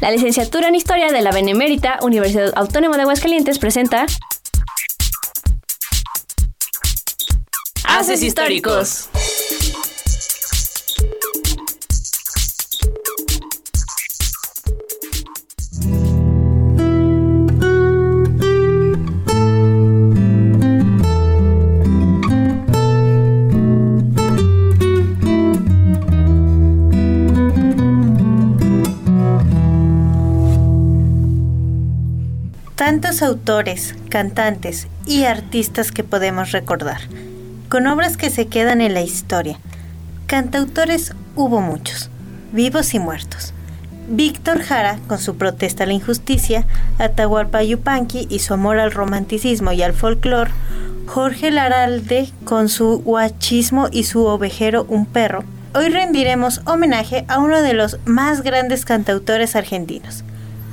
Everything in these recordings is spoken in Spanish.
La licenciatura en Historia de la Benemérita Universidad Autónoma de Aguascalientes presenta Haces Históricos. Autores, cantantes y artistas que podemos recordar, con obras que se quedan en la historia. Cantautores hubo muchos, vivos y muertos. Víctor Jara, con su protesta a la injusticia, Atahualpa Yupanqui y su amor al romanticismo y al folclore, Jorge Laralde con su huachismo y su ovejero Un Perro. Hoy rendiremos homenaje a uno de los más grandes cantautores argentinos,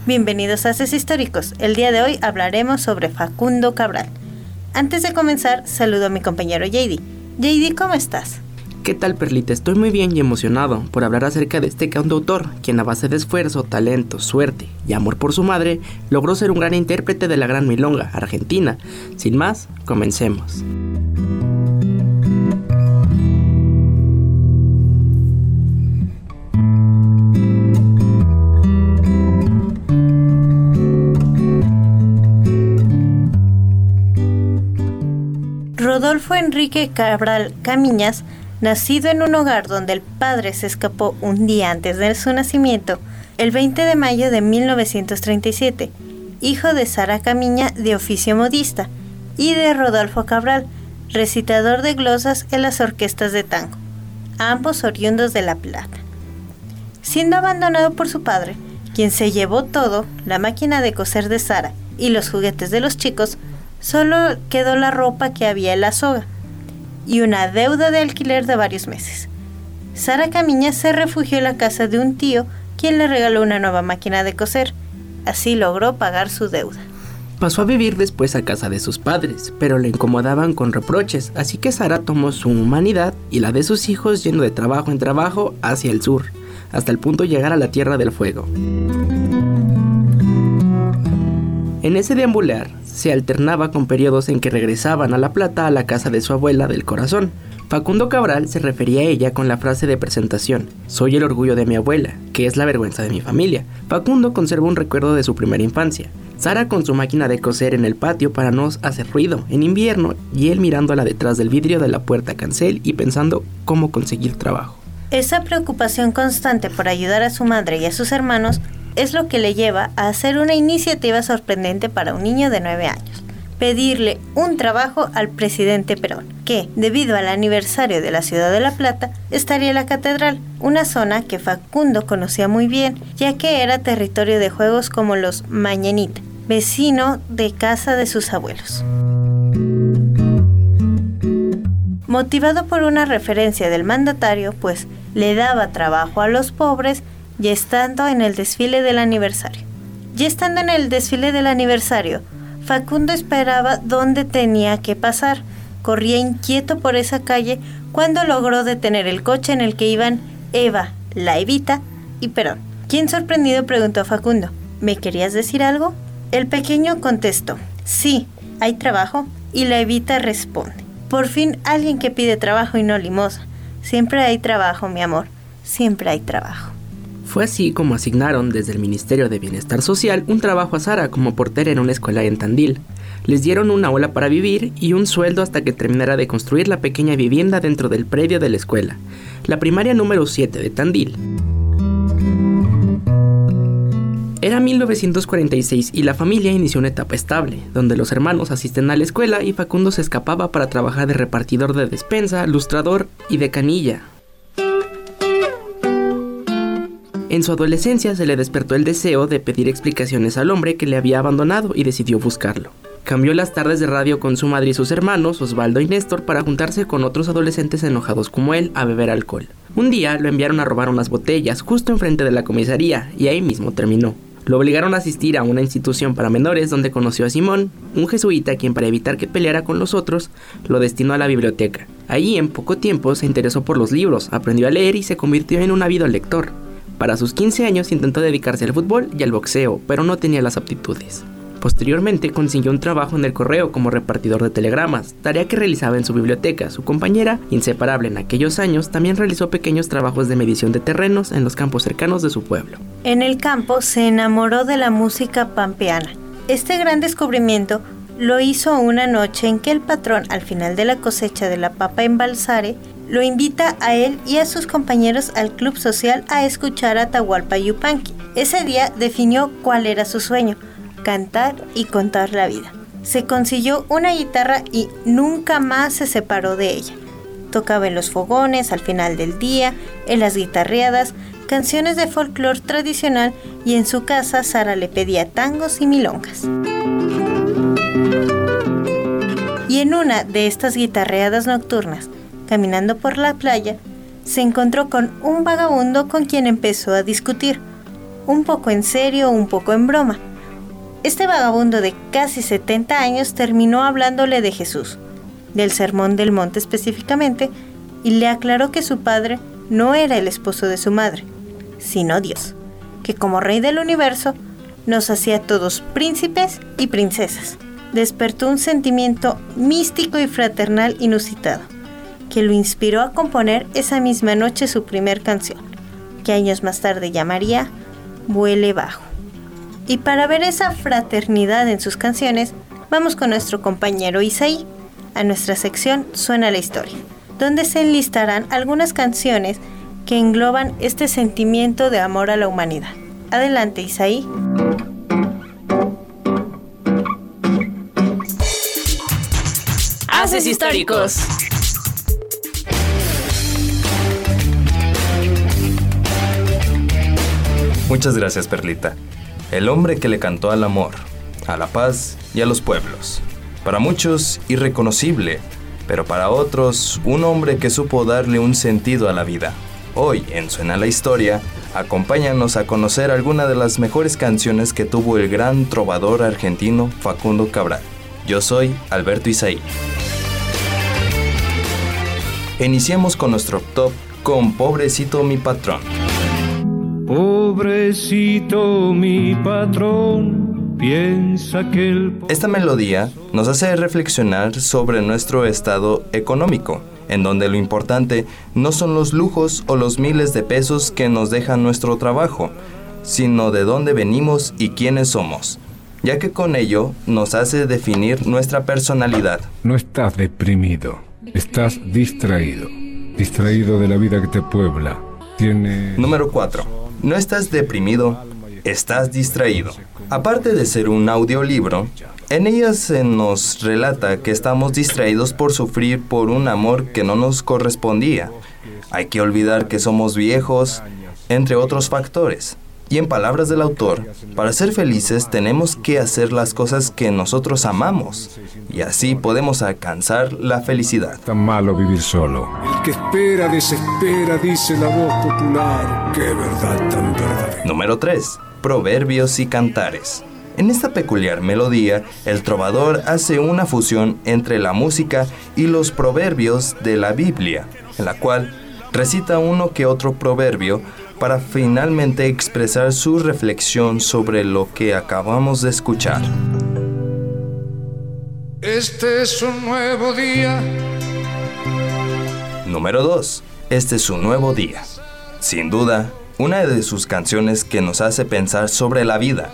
Bienvenidos a Haces Históricos. El día de hoy hablaremos sobre Facundo Cabral. Antes de comenzar, saludo a mi compañero JD. JD, ¿cómo estás? ¿Qué tal, Perlita? Estoy muy bien y emocionado por hablar acerca de este cantautor, quien a base de esfuerzo, talento, suerte y amor por su madre, logró ser un gran intérprete de la gran milonga argentina. Sin más, comencemos. Rodolfo Enrique Cabral Camiñas, nacido en un hogar donde el padre se escapó un día antes de su nacimiento, el 20 de mayo de 1937, hijo de Sara Camiña de oficio modista y de Rodolfo Cabral, recitador de glosas en las orquestas de tango, ambos oriundos de La Plata. Siendo abandonado por su padre, quien se llevó todo, la máquina de coser de Sara y los juguetes de los chicos, Solo quedó la ropa que había en la soga y una deuda de alquiler de varios meses. Sara Camiña se refugió en la casa de un tío quien le regaló una nueva máquina de coser. Así logró pagar su deuda. Pasó a vivir después a casa de sus padres, pero le incomodaban con reproches, así que Sara tomó su humanidad y la de sus hijos yendo de trabajo en trabajo hacia el sur, hasta el punto de llegar a la Tierra del Fuego. En ese deambular, se alternaba con periodos en que regresaban a La Plata a la casa de su abuela del corazón. Facundo Cabral se refería a ella con la frase de presentación, Soy el orgullo de mi abuela, que es la vergüenza de mi familia. Facundo conserva un recuerdo de su primera infancia. Sara con su máquina de coser en el patio para no hacer ruido en invierno y él mirándola detrás del vidrio de la puerta cancel y pensando cómo conseguir trabajo. Esa preocupación constante por ayudar a su madre y a sus hermanos es lo que le lleva a hacer una iniciativa sorprendente para un niño de 9 años. Pedirle un trabajo al presidente Perón, que, debido al aniversario de la ciudad de La Plata, estaría la catedral, una zona que Facundo conocía muy bien, ya que era territorio de juegos como los Mañanita, vecino de casa de sus abuelos. Motivado por una referencia del mandatario, pues le daba trabajo a los pobres, ya estando en el desfile del aniversario. Ya estando en el desfile del aniversario, Facundo esperaba dónde tenía que pasar. Corría inquieto por esa calle cuando logró detener el coche en el que iban Eva, la Evita y Perón. Quien sorprendido preguntó a Facundo, ¿me querías decir algo? El pequeño contestó, sí, hay trabajo. Y la Evita responde, por fin alguien que pide trabajo y no limosa. Siempre hay trabajo, mi amor, siempre hay trabajo. Fue así como asignaron desde el Ministerio de Bienestar Social un trabajo a Sara como portera en una escuela en Tandil. Les dieron una ola para vivir y un sueldo hasta que terminara de construir la pequeña vivienda dentro del predio de la escuela, la primaria número 7 de Tandil. Era 1946 y la familia inició una etapa estable, donde los hermanos asisten a la escuela y Facundo se escapaba para trabajar de repartidor de despensa, lustrador y de canilla, En su adolescencia se le despertó el deseo de pedir explicaciones al hombre que le había abandonado y decidió buscarlo. Cambió las tardes de radio con su madre y sus hermanos, Osvaldo y Néstor, para juntarse con otros adolescentes enojados como él a beber alcohol. Un día lo enviaron a robar unas botellas justo enfrente de la comisaría y ahí mismo terminó. Lo obligaron a asistir a una institución para menores donde conoció a Simón, un jesuita quien para evitar que peleara con los otros, lo destinó a la biblioteca. Allí en poco tiempo se interesó por los libros, aprendió a leer y se convirtió en un ávido lector. Para sus 15 años intentó dedicarse al fútbol y al boxeo, pero no tenía las aptitudes. Posteriormente consiguió un trabajo en el correo como repartidor de telegramas, tarea que realizaba en su biblioteca. Su compañera, inseparable en aquellos años, también realizó pequeños trabajos de medición de terrenos en los campos cercanos de su pueblo. En el campo se enamoró de la música pampeana. Este gran descubrimiento lo hizo una noche en que el patrón, al final de la cosecha de la papa en Balsare, lo invita a él y a sus compañeros al club social a escuchar a Tahualpa Yupanqui. Ese día definió cuál era su sueño, cantar y contar la vida. Se consiguió una guitarra y nunca más se separó de ella. Tocaba en los fogones al final del día, en las guitarreadas, canciones de folclore tradicional y en su casa Sara le pedía tangos y milongas. Y en una de estas guitarreadas nocturnas, caminando por la playa, se encontró con un vagabundo con quien empezó a discutir, un poco en serio, un poco en broma. Este vagabundo de casi 70 años terminó hablándole de Jesús, del Sermón del Monte específicamente, y le aclaró que su padre no era el esposo de su madre, sino Dios, que como rey del universo nos hacía todos príncipes y princesas. Despertó un sentimiento místico y fraternal inusitado, que lo inspiró a componer esa misma noche su primer canción, que años más tarde llamaría Vuele Bajo. Y para ver esa fraternidad en sus canciones, vamos con nuestro compañero Isaí a nuestra sección Suena la historia, donde se enlistarán algunas canciones que engloban este sentimiento de amor a la humanidad. Adelante, Isaí. Haces históricos. Muchas gracias, Perlita el hombre que le cantó al amor, a la paz y a los pueblos. Para muchos, irreconocible, pero para otros, un hombre que supo darle un sentido a la vida. Hoy, en Suena la Historia, acompáñanos a conocer algunas de las mejores canciones que tuvo el gran trovador argentino Facundo Cabral. Yo soy Alberto Isaí. Iniciemos con nuestro top con Pobrecito mi patrón. Pobrecito mi patrón, piensa que el... Esta melodía nos hace reflexionar sobre nuestro estado económico, en donde lo importante no son los lujos o los miles de pesos que nos deja nuestro trabajo, sino de dónde venimos y quiénes somos, ya que con ello nos hace definir nuestra personalidad. No estás deprimido, estás distraído, distraído de la vida que te puebla. Tiene... Número 4 no estás deprimido, estás distraído. Aparte de ser un audiolibro, en ella se nos relata que estamos distraídos por sufrir por un amor que no nos correspondía. Hay que olvidar que somos viejos, entre otros factores. Y en palabras del autor, para ser felices tenemos que hacer las cosas que nosotros amamos y así podemos alcanzar la felicidad. Tan malo vivir solo. El que espera desespera, dice la voz popular. Qué verdad tan verdadera. Número 3. Proverbios y cantares. En esta peculiar melodía, el trovador hace una fusión entre la música y los proverbios de la Biblia, en la cual recita uno que otro proverbio para finalmente expresar su reflexión sobre lo que acabamos de escuchar. Este es un nuevo día. Número 2. Este es un nuevo día. Sin duda, una de sus canciones que nos hace pensar sobre la vida.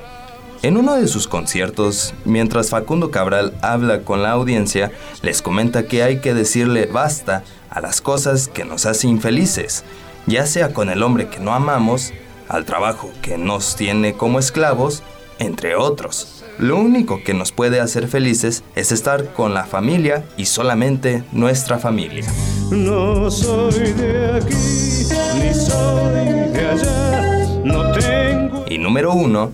En uno de sus conciertos, mientras Facundo Cabral habla con la audiencia, les comenta que hay que decirle basta a las cosas que nos hacen infelices ya sea con el hombre que no amamos, al trabajo que nos tiene como esclavos, entre otros. Lo único que nos puede hacer felices es estar con la familia y solamente nuestra familia. No soy de aquí, ni soy de allá, no tengo... Y número uno,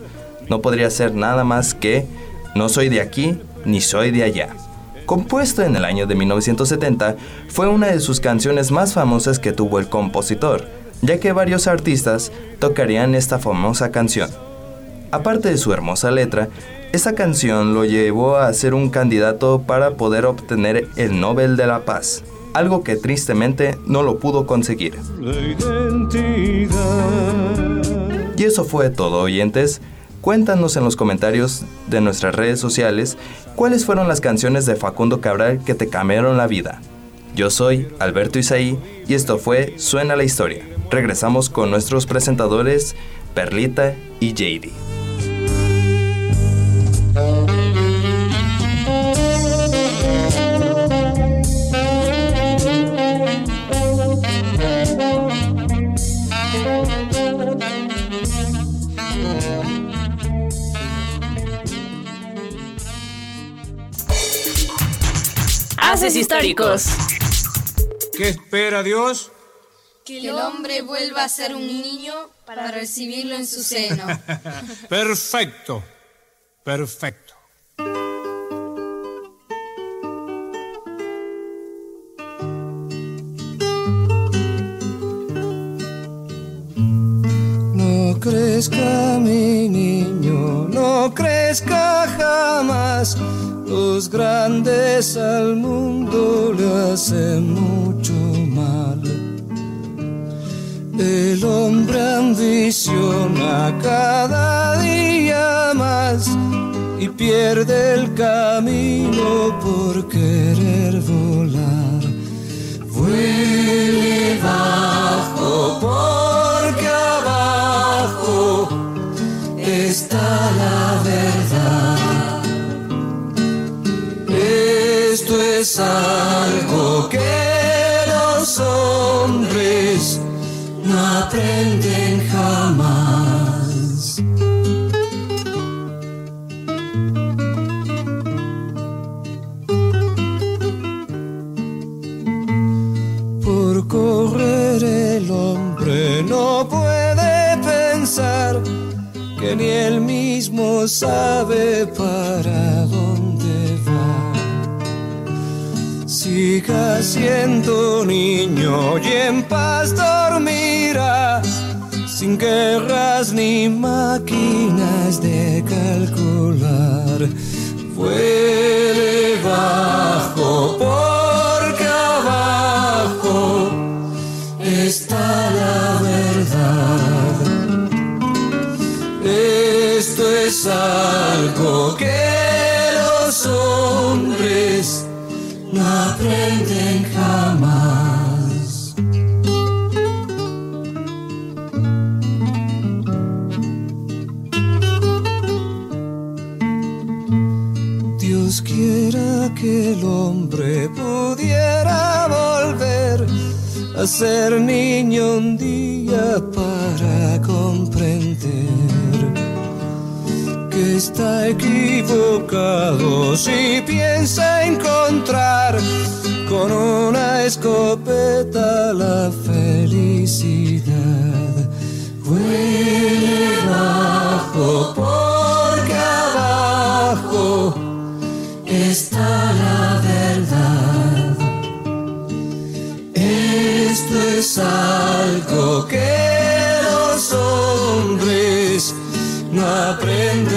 no podría ser nada más que No soy de aquí, ni soy de allá. Compuesto en el año de 1970, fue una de sus canciones más famosas que tuvo el compositor, ya que varios artistas tocarían esta famosa canción. Aparte de su hermosa letra, esta canción lo llevó a ser un candidato para poder obtener el Nobel de la Paz, algo que tristemente no lo pudo conseguir. Identidad eso fue todo, oyentes. Cuéntanos en los comentarios de nuestras redes sociales cuáles fueron las canciones de Facundo Cabral que te cambiaron la vida. Yo soy Alberto Isaí y esto fue Suena la Historia. Regresamos con nuestros presentadores Perlita y JD. Históricos. ¿Qué espera Dios? Que el hombre vuelva a ser un niño para recibirlo en su seno. Perfecto, perfecto. No crezca mi niño, no crezca jamás. Los grandes al mundo le hacen mucho mal. El hombre ambiciona cada día más y pierde el camino por querer volar. Bajo Esto es algo que los hombres no aprenden jamás. Por correr el hombre no puede pensar que ni él mismo sabe para Siga siendo niño y en paz dormirá, sin guerras ni máquinas de calcular. Vuele bajo porque abajo está la verdad. Esto es algo que los hombres no aprenden jamás. Dios quiera que el hombre pudiera volver a ser niño un día para comprender está equivocado si piensa encontrar con una escopeta la felicidad. Vuele bajo porque abajo está la verdad. Esto es algo que los hombres no aprenden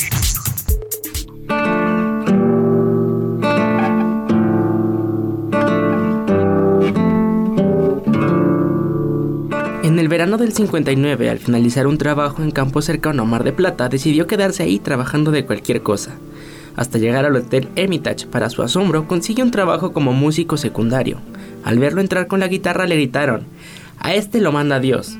verano del 59, al finalizar un trabajo en campo cercano a Mar de Plata, decidió quedarse ahí trabajando de cualquier cosa. Hasta llegar al Hotel Hermitage, para su asombro, consigue un trabajo como músico secundario. Al verlo entrar con la guitarra le gritaron, a este lo manda Dios.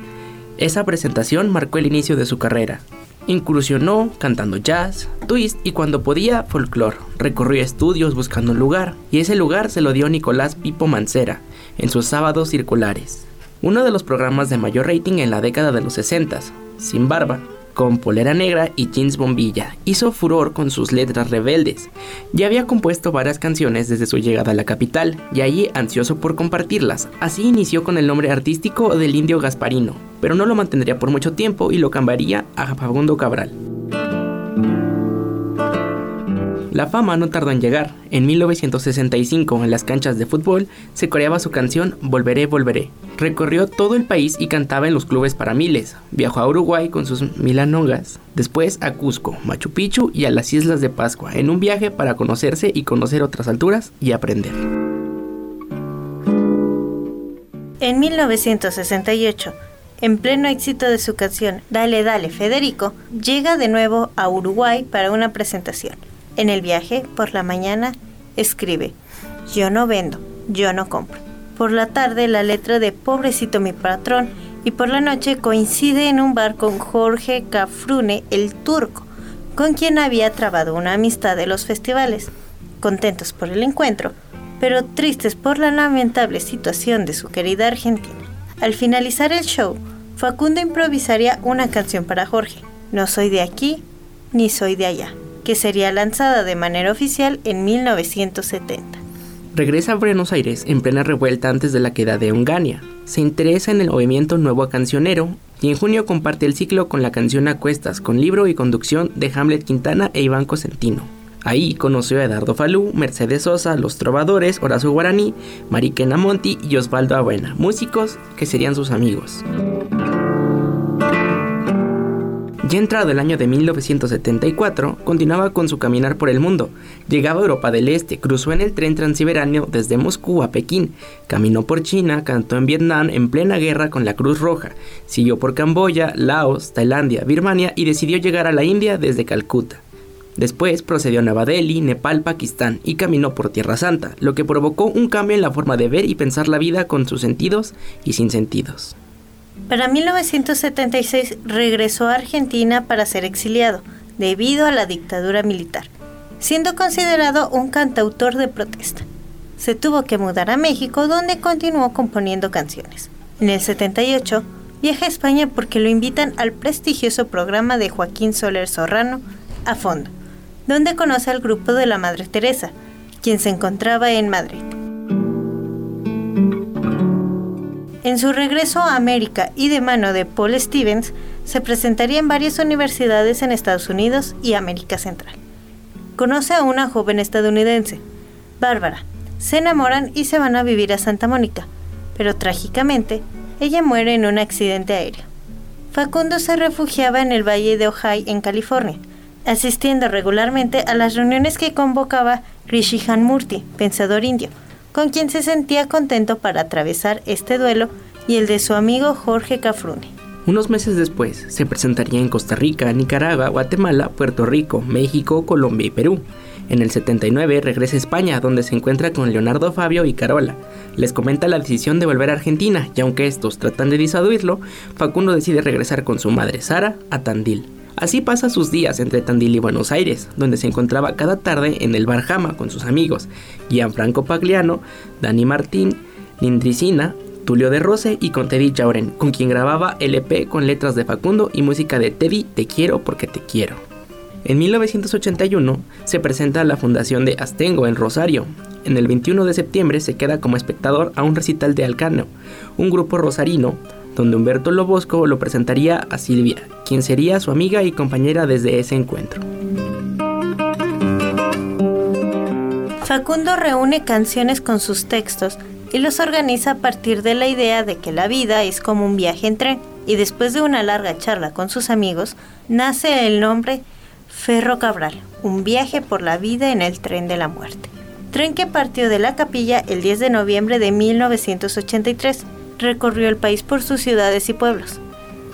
Esa presentación marcó el inicio de su carrera. Incursionó cantando jazz, twist y cuando podía folclore. Recorrió estudios buscando un lugar y ese lugar se lo dio Nicolás Pipo Mancera en sus sábados circulares. Uno de los programas de mayor rating en la década de los 60, sin barba, con polera negra y jeans bombilla. Hizo furor con sus letras rebeldes. Ya había compuesto varias canciones desde su llegada a la capital, y allí ansioso por compartirlas. Así inició con el nombre artístico del indio Gasparino, pero no lo mantendría por mucho tiempo y lo cambiaría a Fagundo Cabral. La fama no tardó en llegar. En 1965, en las canchas de fútbol, se coreaba su canción Volveré, Volveré. Recorrió todo el país y cantaba en los clubes para miles. Viajó a Uruguay con sus milanogas, después a Cusco, Machu Picchu y a las Islas de Pascua, en un viaje para conocerse y conocer otras alturas y aprender. En 1968, en pleno éxito de su canción Dale Dale Federico, llega de nuevo a Uruguay para una presentación. En el viaje, por la mañana, escribe, yo no vendo, yo no compro. Por la tarde, la letra de Pobrecito mi patrón y por la noche coincide en un bar con Jorge Cafrune, el turco, con quien había trabado una amistad de los festivales. Contentos por el encuentro, pero tristes por la lamentable situación de su querida Argentina. Al finalizar el show, Facundo improvisaría una canción para Jorge, No soy de aquí, ni soy de allá que sería lanzada de manera oficial en 1970. Regresa a Buenos Aires en plena revuelta antes de la queda de Ungania. Se interesa en el movimiento nuevo cancionero y en junio comparte el ciclo con la canción Acuestas, con libro y conducción de Hamlet Quintana e Iván Cosentino. Ahí conoció a Edardo Falú, Mercedes Sosa, Los Trovadores, Horacio Guaraní, Mariquena Monti y Osvaldo Abuena, músicos que serían sus amigos. Ya entrado el año de 1974, continuaba con su caminar por el mundo. Llegaba a Europa del Este, cruzó en el tren transiberaneo desde Moscú a Pekín, caminó por China, cantó en Vietnam en plena guerra con la Cruz Roja, siguió por Camboya, Laos, Tailandia, Birmania y decidió llegar a la India desde Calcuta. Después procedió a Nueva Delhi, Nepal, Pakistán y caminó por Tierra Santa, lo que provocó un cambio en la forma de ver y pensar la vida con sus sentidos y sin sentidos. Para 1976 regresó a Argentina para ser exiliado, debido a la dictadura militar, siendo considerado un cantautor de protesta. Se tuvo que mudar a México, donde continuó componiendo canciones. En el 78 viaja a España porque lo invitan al prestigioso programa de Joaquín Soler Sorrano, A Fondo, donde conoce al grupo de la Madre Teresa, quien se encontraba en Madrid. En su regreso a América y de mano de Paul Stevens, se presentaría en varias universidades en Estados Unidos y América Central. Conoce a una joven estadounidense, Bárbara. Se enamoran y se van a vivir a Santa Mónica, pero trágicamente, ella muere en un accidente aéreo. Facundo se refugiaba en el Valle de Ojai, en California, asistiendo regularmente a las reuniones que convocaba Rishi Murti, pensador indio, con quien se sentía contento para atravesar este duelo y el de su amigo Jorge Cafrune. Unos meses después se presentaría en Costa Rica, Nicaragua, Guatemala, Puerto Rico, México, Colombia y Perú. En el 79 regresa a España, donde se encuentra con Leonardo Fabio y Carola. Les comenta la decisión de volver a Argentina, y aunque estos tratan de disuadirlo, Facundo decide regresar con su madre Sara a Tandil. Así pasa sus días entre Tandil y Buenos Aires, donde se encontraba cada tarde en el bar Jama con sus amigos, Gianfranco Pagliano, Dani Martín, Lindricina, Tulio de Rose y con Teddy Jauren, con quien grababa LP con letras de Facundo y música de Teddy Te quiero porque te quiero. En 1981 se presenta la fundación de Astengo en Rosario. En el 21 de septiembre se queda como espectador a un recital de Alcano, un grupo rosarino donde Humberto Lobosco lo presentaría a Silvia, quien sería su amiga y compañera desde ese encuentro. Facundo reúne canciones con sus textos y los organiza a partir de la idea de que la vida es como un viaje en tren, y después de una larga charla con sus amigos, nace el nombre Ferro Cabral, un viaje por la vida en el tren de la muerte. Tren que partió de la capilla el 10 de noviembre de 1983 recorrió el país por sus ciudades y pueblos,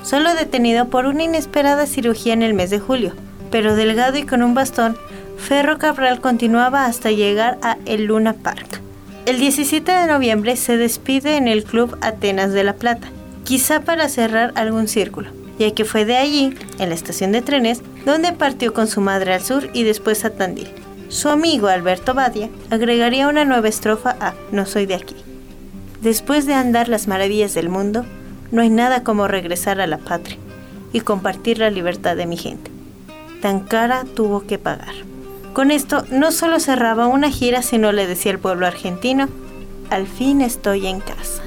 solo detenido por una inesperada cirugía en el mes de julio, pero delgado y con un bastón, Ferro Cabral continuaba hasta llegar a el Luna Park. El 17 de noviembre se despide en el Club Atenas de La Plata, quizá para cerrar algún círculo, ya que fue de allí, en la estación de trenes, donde partió con su madre al sur y después a Tandil. Su amigo Alberto Badia agregaría una nueva estrofa a No soy de aquí. Después de andar las maravillas del mundo, no hay nada como regresar a la patria y compartir la libertad de mi gente. Tan cara tuvo que pagar. Con esto no solo cerraba una gira, sino le decía al pueblo argentino, al fin estoy en casa.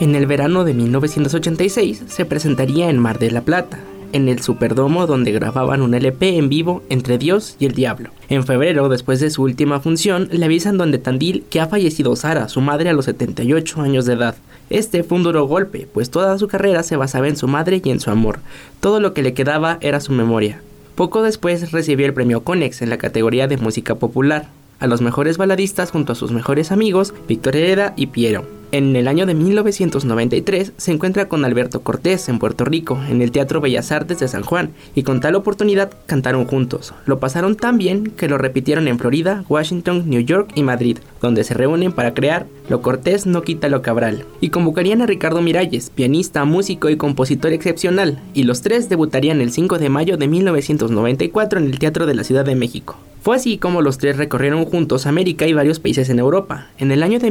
En el verano de 1986 se presentaría en Mar de la Plata, en el Superdomo donde grababan un LP en vivo entre Dios y el Diablo. En febrero, después de su última función, le avisan donde Tandil que ha fallecido Sara, su madre a los 78 años de edad. Este fue un duro golpe, pues toda su carrera se basaba en su madre y en su amor. Todo lo que le quedaba era su memoria. Poco después recibió el premio Conex en la categoría de música popular, a los mejores baladistas junto a sus mejores amigos, Víctor Hereda y Piero. En el año de 1993 se encuentra con Alberto Cortés en Puerto Rico, en el Teatro Bellas Artes de San Juan, y con tal oportunidad cantaron juntos. Lo pasaron tan bien que lo repitieron en Florida, Washington, New York y Madrid, donde se reúnen para crear Lo Cortés no quita lo Cabral. Y convocarían a Ricardo Miralles, pianista, músico y compositor excepcional, y los tres debutarían el 5 de mayo de 1994 en el Teatro de la Ciudad de México. Fue así como los tres recorrieron juntos América y varios países en Europa. En el año de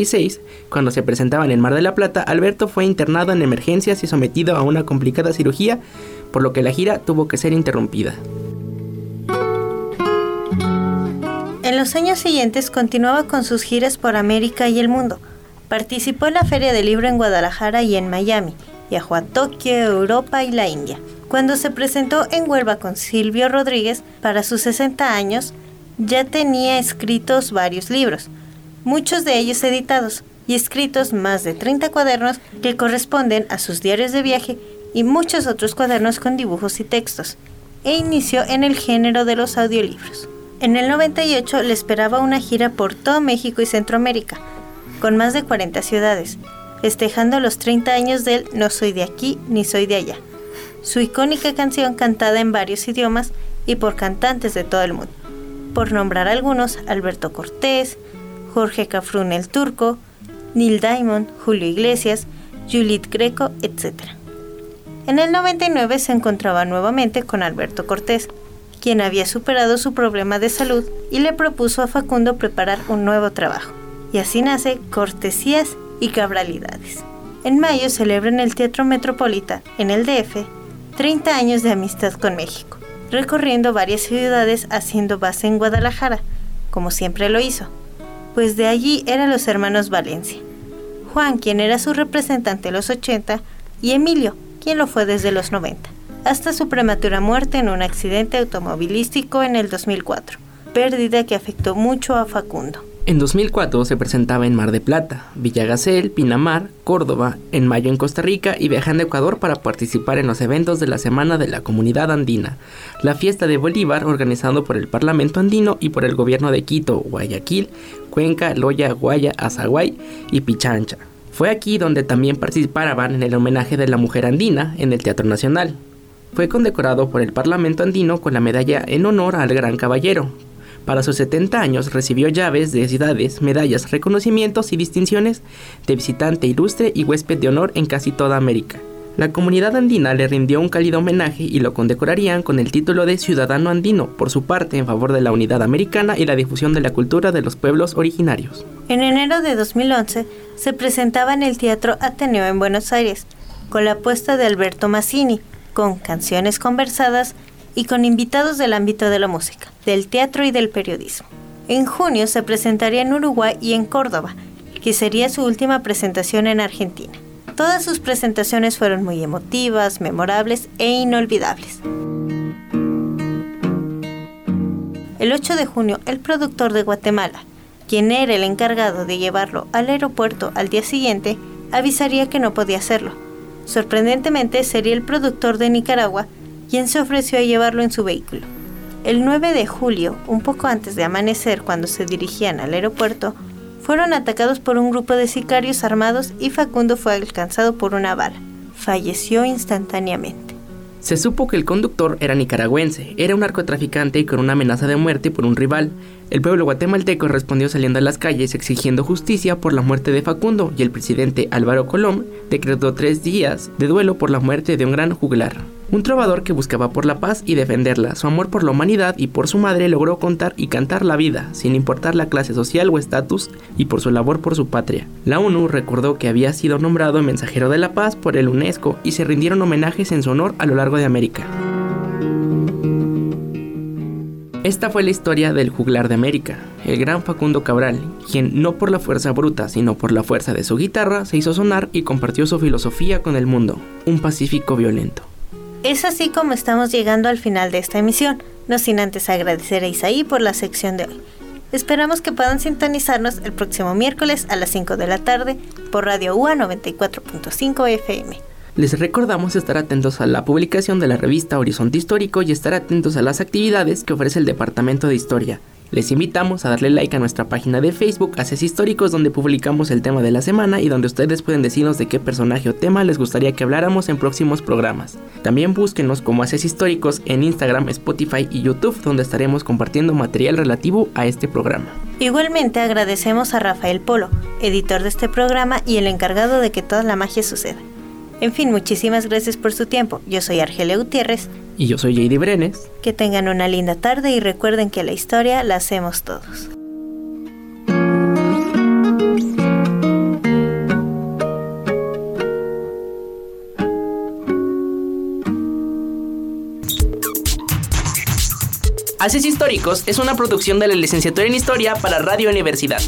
1996, cuando se presentaban en Mar de la Plata, Alberto fue internado en emergencias y sometido a una complicada cirugía, por lo que la gira tuvo que ser interrumpida. En los años siguientes continuaba con sus giras por América y el mundo. Participó en la Feria del Libro en Guadalajara y en Miami. Viajó a Tokio, Europa y la India. Cuando se presentó en Huelva con Silvio Rodríguez para sus 60 años, ya tenía escritos varios libros, muchos de ellos editados, y escritos más de 30 cuadernos que corresponden a sus diarios de viaje y muchos otros cuadernos con dibujos y textos, e inició en el género de los audiolibros. En el 98 le esperaba una gira por todo México y Centroamérica, con más de 40 ciudades, festejando los 30 años del No soy de aquí ni soy de allá su icónica canción cantada en varios idiomas y por cantantes de todo el mundo. Por nombrar algunos, Alberto Cortés, Jorge Cafrún el Turco, Neil Diamond, Julio Iglesias, Juliet Greco, etc. En el 99 se encontraba nuevamente con Alberto Cortés, quien había superado su problema de salud y le propuso a Facundo preparar un nuevo trabajo. Y así nace Cortesías y Cabralidades. En mayo celebra en el Teatro Metropolita, en el DF, 30 años de amistad con México, recorriendo varias ciudades haciendo base en Guadalajara, como siempre lo hizo, pues de allí eran los hermanos Valencia. Juan, quien era su representante en los 80, y Emilio, quien lo fue desde los 90, hasta su prematura muerte en un accidente automovilístico en el 2004, pérdida que afectó mucho a Facundo. En 2004 se presentaba en Mar de Plata, Villagacel, Pinamar, Córdoba, en mayo en Costa Rica y viajando a Ecuador para participar en los eventos de la Semana de la Comunidad Andina, la fiesta de Bolívar organizado por el Parlamento Andino y por el gobierno de Quito, Guayaquil, Cuenca, Loya, Guaya, Azaguay y Pichancha. Fue aquí donde también participaban en el homenaje de la mujer andina en el Teatro Nacional. Fue condecorado por el Parlamento Andino con la medalla en honor al Gran Caballero, para sus 70 años recibió llaves de ciudades, medallas, reconocimientos y distinciones de visitante ilustre y huésped de honor en casi toda América. La comunidad andina le rindió un cálido homenaje y lo condecorarían con el título de Ciudadano Andino, por su parte en favor de la unidad americana y la difusión de la cultura de los pueblos originarios. En enero de 2011 se presentaba en el Teatro Ateneo en Buenos Aires, con la apuesta de Alberto Massini, con canciones conversadas y con invitados del ámbito de la música, del teatro y del periodismo. En junio se presentaría en Uruguay y en Córdoba, que sería su última presentación en Argentina. Todas sus presentaciones fueron muy emotivas, memorables e inolvidables. El 8 de junio, el productor de Guatemala, quien era el encargado de llevarlo al aeropuerto al día siguiente, avisaría que no podía hacerlo. Sorprendentemente, sería el productor de Nicaragua quien se ofreció a llevarlo en su vehículo. El 9 de julio, un poco antes de amanecer cuando se dirigían al aeropuerto, fueron atacados por un grupo de sicarios armados y Facundo fue alcanzado por una bala. Falleció instantáneamente. Se supo que el conductor era nicaragüense, era un narcotraficante con una amenaza de muerte por un rival. El pueblo guatemalteco respondió saliendo a las calles exigiendo justicia por la muerte de Facundo y el presidente Álvaro Colom decretó tres días de duelo por la muerte de un gran juglar. Un trovador que buscaba por la paz y defenderla. Su amor por la humanidad y por su madre logró contar y cantar la vida, sin importar la clase social o estatus, y por su labor por su patria. La ONU recordó que había sido nombrado mensajero de la paz por el UNESCO y se rindieron homenajes en su honor a lo largo de América. Esta fue la historia del juglar de América, el gran Facundo Cabral, quien no por la fuerza bruta, sino por la fuerza de su guitarra, se hizo sonar y compartió su filosofía con el mundo, un pacífico violento. Es así como estamos llegando al final de esta emisión, no sin antes agradecer a Isaí por la sección de hoy. Esperamos que puedan sintonizarnos el próximo miércoles a las 5 de la tarde por Radio UA 94.5 FM. Les recordamos estar atentos a la publicación de la revista Horizonte Histórico y estar atentos a las actividades que ofrece el Departamento de Historia. Les invitamos a darle like a nuestra página de Facebook Haces Históricos donde publicamos el tema de la semana y donde ustedes pueden decirnos de qué personaje o tema les gustaría que habláramos en próximos programas. También búsquenos como Haces Históricos en Instagram, Spotify y YouTube donde estaremos compartiendo material relativo a este programa. Igualmente agradecemos a Rafael Polo, editor de este programa y el encargado de que toda la magia suceda. En fin, muchísimas gracias por su tiempo. Yo soy Argelia Gutiérrez. Y yo soy JD Brenes. Que tengan una linda tarde y recuerden que la historia la hacemos todos. Haces Históricos es una producción de la licenciatura en Historia para Radio Universidad.